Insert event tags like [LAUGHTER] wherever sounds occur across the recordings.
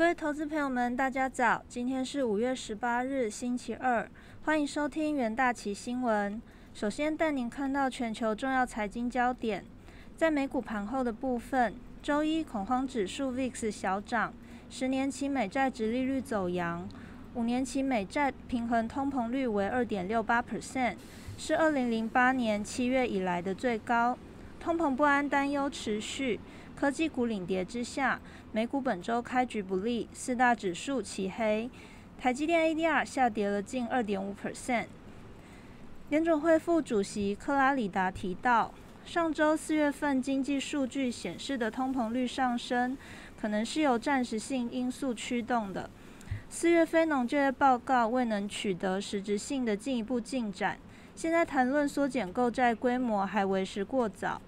各位投资朋友们，大家早！今天是五月十八日，星期二，欢迎收听元大旗新闻。首先带您看到全球重要财经焦点。在美股盘后的部分，周一恐慌指数 VIX 小涨，十年期美债直利率走扬，五年期美债平衡通膨率为二点六八 percent，是二零零八年七月以来的最高。通膨不安担忧持续，科技股领跌之下，美股本周开局不利，四大指数齐黑，台积电 ADR 下跌了近二点五 percent。联准会副主席克拉里达提到，上周四月份经济数据显示的通膨率上升，可能是由暂时性因素驱动的。四月非农就业报告未能取得实质性的进一步进展，现在谈论缩减购债规模还为时过早。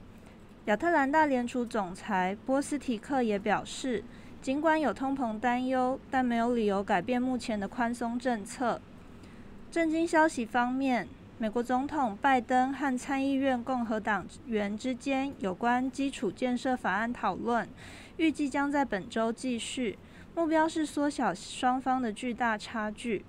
亚特兰大联储总裁波斯提克也表示，尽管有通膨担忧，但没有理由改变目前的宽松政策。震惊消息方面，美国总统拜登和参议院共和党员之间有关基础建设法案讨论，预计将在本周继续，目标是缩小双方的巨大差距。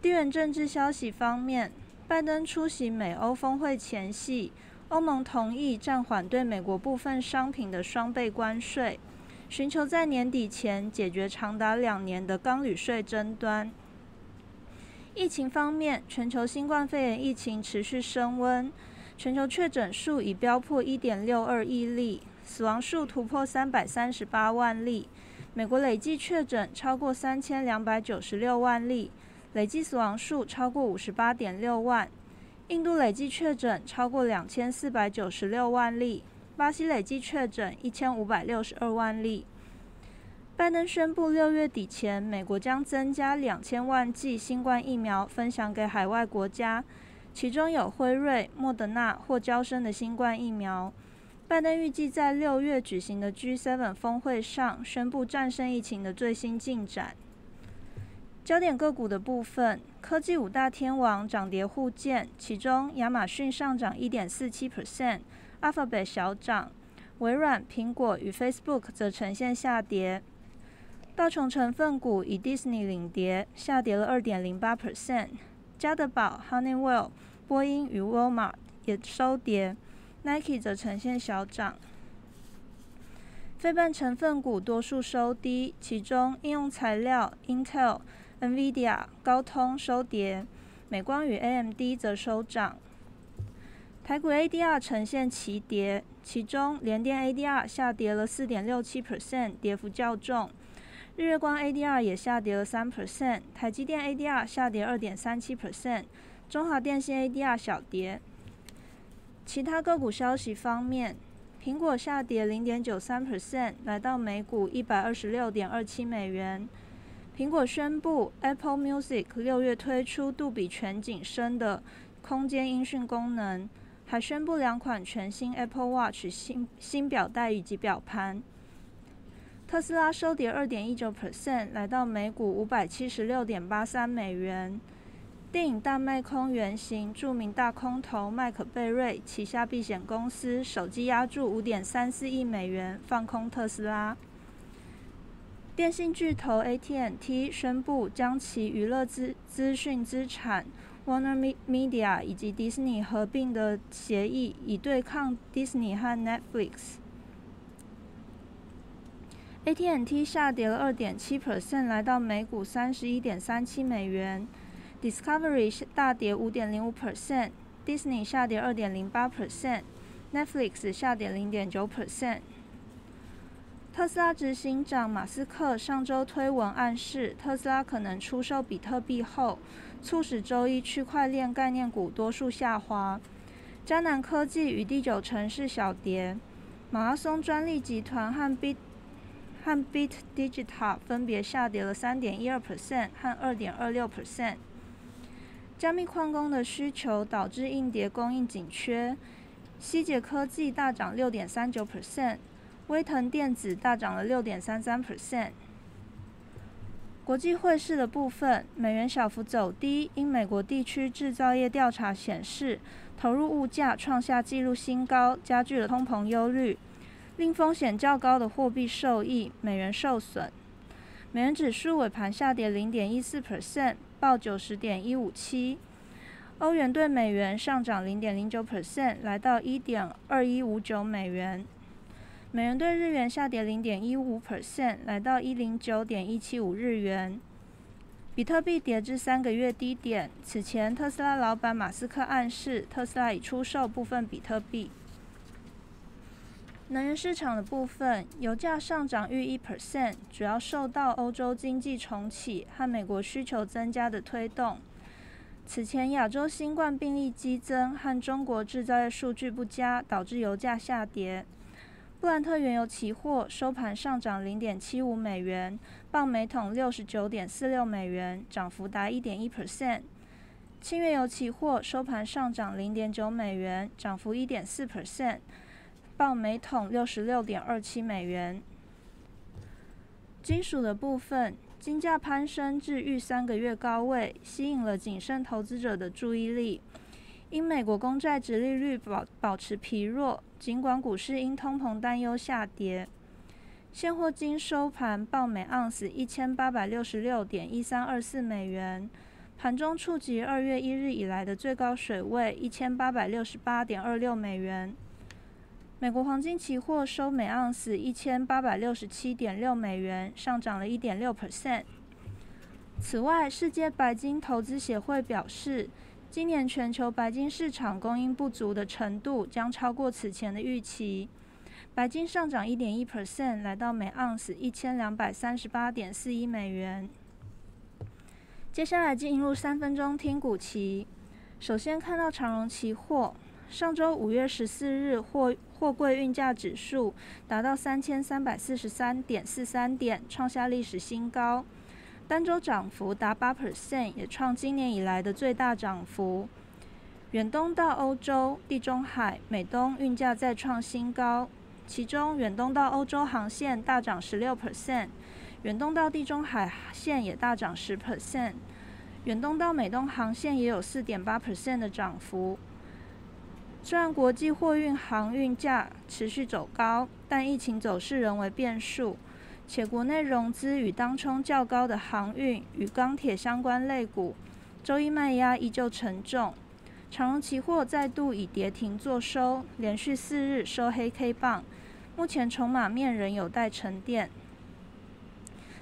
地缘政治消息方面，拜登出席美欧峰会前夕。欧盟同意暂缓对美国部分商品的双倍关税，寻求在年底前解决长达两年的钢铝税争端。疫情方面，全球新冠肺炎疫情持续升温，全球确诊数已飙破一点六二亿例，死亡数突破三百三十八万例。美国累计确诊超过三千两百九十六万例，累计死亡数超过五十八点六万。印度累计确诊超过两千四百九十六万例，巴西累计确诊一千五百六十二万例。拜登宣布，六月底前，美国将增加两千万剂新冠疫苗分享给海外国家，其中有辉瑞、莫德纳或交生的新冠疫苗。拜登预计在六月举行的 G7 峰会上宣布战胜疫情的最新进展。焦点个股的部分，科技五大天王涨跌互见，其中亚马逊上涨一点四七 percent，Alphabet 小涨，微软、苹果与 Facebook 则呈现下跌。道琼成分股以 Disney 领跌，下跌了二点零八 percent，加德堡、Honeywell、波音与 Walmart 也收跌，Nike 则呈现小涨。非半成分股多数收低，其中应用材料 Intel。NVIDIA、高通收跌，美光与 AMD 则收涨。台股 ADR 呈现齐跌，其中联电 ADR 下跌了四点六七 percent，跌幅较重。日月光 ADR 也下跌了三 percent，台积电 ADR 下跌二点三七 percent，中华电信 ADR 小跌。其他个股消息方面，苹果下跌零点九三 percent，来到每股一百二十六点二七美元。苹果宣布，Apple Music 六月推出杜比全景声的空间音讯功能，还宣布两款全新 Apple Watch 新新表带以及表盘。特斯拉收跌二点一九 percent，来到每股五百七十六点八三美元。电影大卖空原型著名大空头麦克贝瑞旗下避险公司手机押注五点三四亿美元放空特斯拉。电信巨头 AT&T 宣布将其娱乐资资讯资产 Warner Media 以及迪士尼合并的协议，以对抗 Disney 和 Netflix。AT&T 下跌了二点七 percent，来到每股三十一点三七美元。Discovery 大跌五点零五 percent，Disney 下跌二点零八 percent，Netflix 下跌零点九 percent。特斯拉执行长马斯克上周推文暗示，特斯拉可能出售比特币后，促使周一区块链概念股多数下滑。迦南科技与第九城市小跌，马拉松专利集团和 Bit 和 Bit Digital 分别下跌了三点一二 percent 和二点二六 percent。加密矿工的需求导致硬碟供应紧缺，希捷科技大涨六点三九 percent。威腾电子大涨了六点三三 percent。国际汇市的部分，美元小幅走低，因美国地区制造业调查显示，投入物价创下纪录新高，加剧了通膨忧虑，令风险较高的货币受益，美元受损。美元指数尾盘下跌零点一四 percent，报九十点一五七。欧元对美元上涨零点零九 percent，来到一点二一五九美元。美元对日元下跌零点一五 percent，来到一零九点一七五日元。比特币跌至三个月低点。此前，特斯拉老板马斯克暗示，特斯拉已出售部分比特币。能源市场的部分，油价上涨逾一 percent，主要受到欧洲经济重启和美国需求增加的推动。此前，亚洲新冠病例激增和中国制造业数据不佳，导致油价下跌。布兰特原油期货收盘上涨零点七五美元，报每桶六十九点四六美元，涨幅达一点一 percent。轻原油期货收盘上涨零点九美元，涨幅一点四 percent。报每桶六十六点二七美元。金属的部分，金价攀升至逾三个月高位，吸引了谨慎投资者的注意力。因美国公债直利率保保持疲弱，尽管股市因通膨担忧下跌。现货金收盘报每盎司一千八百六十六点一三二四美元，盘中触及二月一日以来的最高水位一千八百六十八点二六美元。美国黄金期货收每盎司一千八百六十七点六美元，上涨了一点六 percent。此外，世界白金投资协会表示，今年全球白金市场供应不足的程度将超过此前的预期。白金上涨一点一 percent，来到每盎司一千两百三十八点四一美元。接下来进入三分钟听股期，首先看到长荣期货。上周五月十四日，货货柜运价指数达到三千三百四十三点四三点，创下历史新高，单周涨幅达八 percent，也创今年以来的最大涨幅。远东到欧洲、地中海、美东运价再创新高，其中远东到欧洲航线大涨十六 percent，远东到地中海线也大涨十 percent，远东到美东航线也有四点八 percent 的涨幅。虽然国际货运航运价持续走高，但疫情走势仍为变数，且国内融资与当冲较高的航运与钢铁相关类股，周一卖压依旧沉重。长荣期货再度以跌停作收，连续四日收黑 K 棒，目前筹码面仍有待沉淀。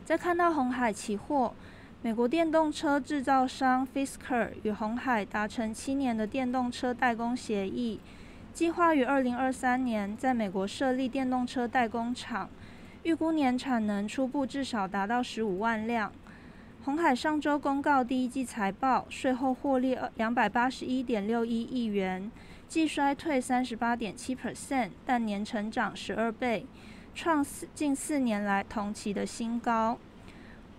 再看到红海期货。美国电动车制造商 Fisker 与红海达成七年的电动车代工协议，计划于二零二三年在美国设立电动车代工厂，预估年产能初步至少达到十五万辆。红海上周公告第一季财报，税后获利两百八十一点六一亿元，季衰退三十八点七 percent，但年成长十二倍，创四近四年来同期的新高。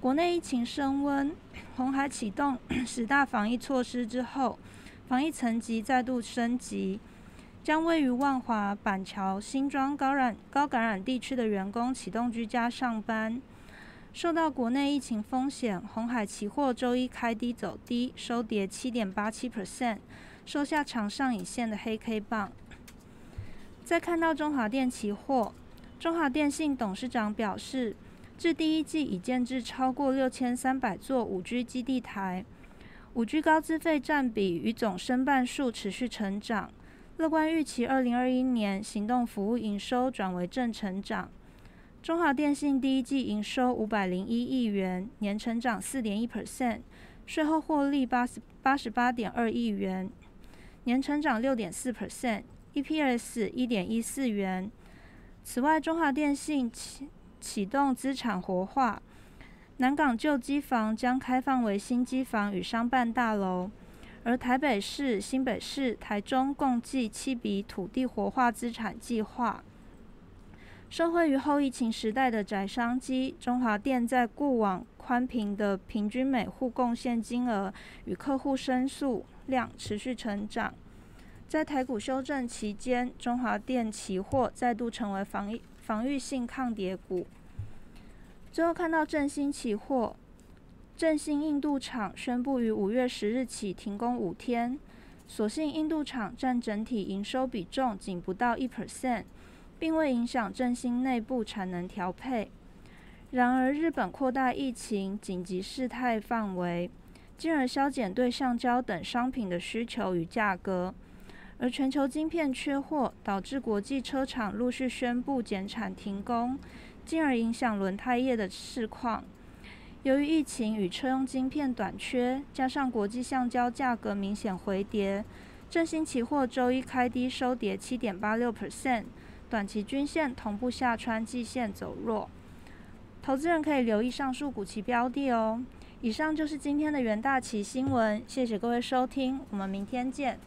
国内疫情升温，红海启动 [CLEARS THROAT] 十大防疫措施之后，防疫层级再度升级，将位于万华、板桥、新庄高染高感染地区的员工启动居家上班。受到国内疫情风险，红海期货周一开低走低，收跌七点八七 percent，收下长上影线的黑 K 棒。再看到中华电期货，中华电信董事长表示。至第一季已建制超过六千三百座五 G 基地台，五 G 高资费占比与总申办数持续成长，乐观预期二零二一年行动服务营收转为正成长。中华电信第一季营收五百零一亿元，年成长四点一 percent，税后获利八十八十八点二亿元，年成长六点四 percent，EPS 一点一四元。此外，中华电信启动资产活化，南港旧机房将开放为新机房与商办大楼，而台北市、新北市、台中共计七笔土地活化资产计划。受惠于后疫情时代的宅商机，中华电在过往宽频的平均每户贡献金额与客户申诉量持续成长。在台股修正期间，中华电期货再度成为防疫防御性抗跌股。最后看到振兴期货，振兴印度厂宣布于五月十日起停工五天。所幸印度厂占整体营收比重仅不到一 percent，并未影响振兴内部产能调配。然而，日本扩大疫情紧急事态范围，进而削减对橡胶等商品的需求与价格。而全球晶片缺货，导致国际车厂陆续宣布减产停工，进而影响轮胎业的市况。由于疫情与车用晶片短缺，加上国际橡胶价格明显回跌，振兴期货周一开低收跌七点八六 percent，短期均线同步下穿季线走弱。投资人可以留意上述股期标的哦。以上就是今天的元大旗新闻，谢谢各位收听，我们明天见。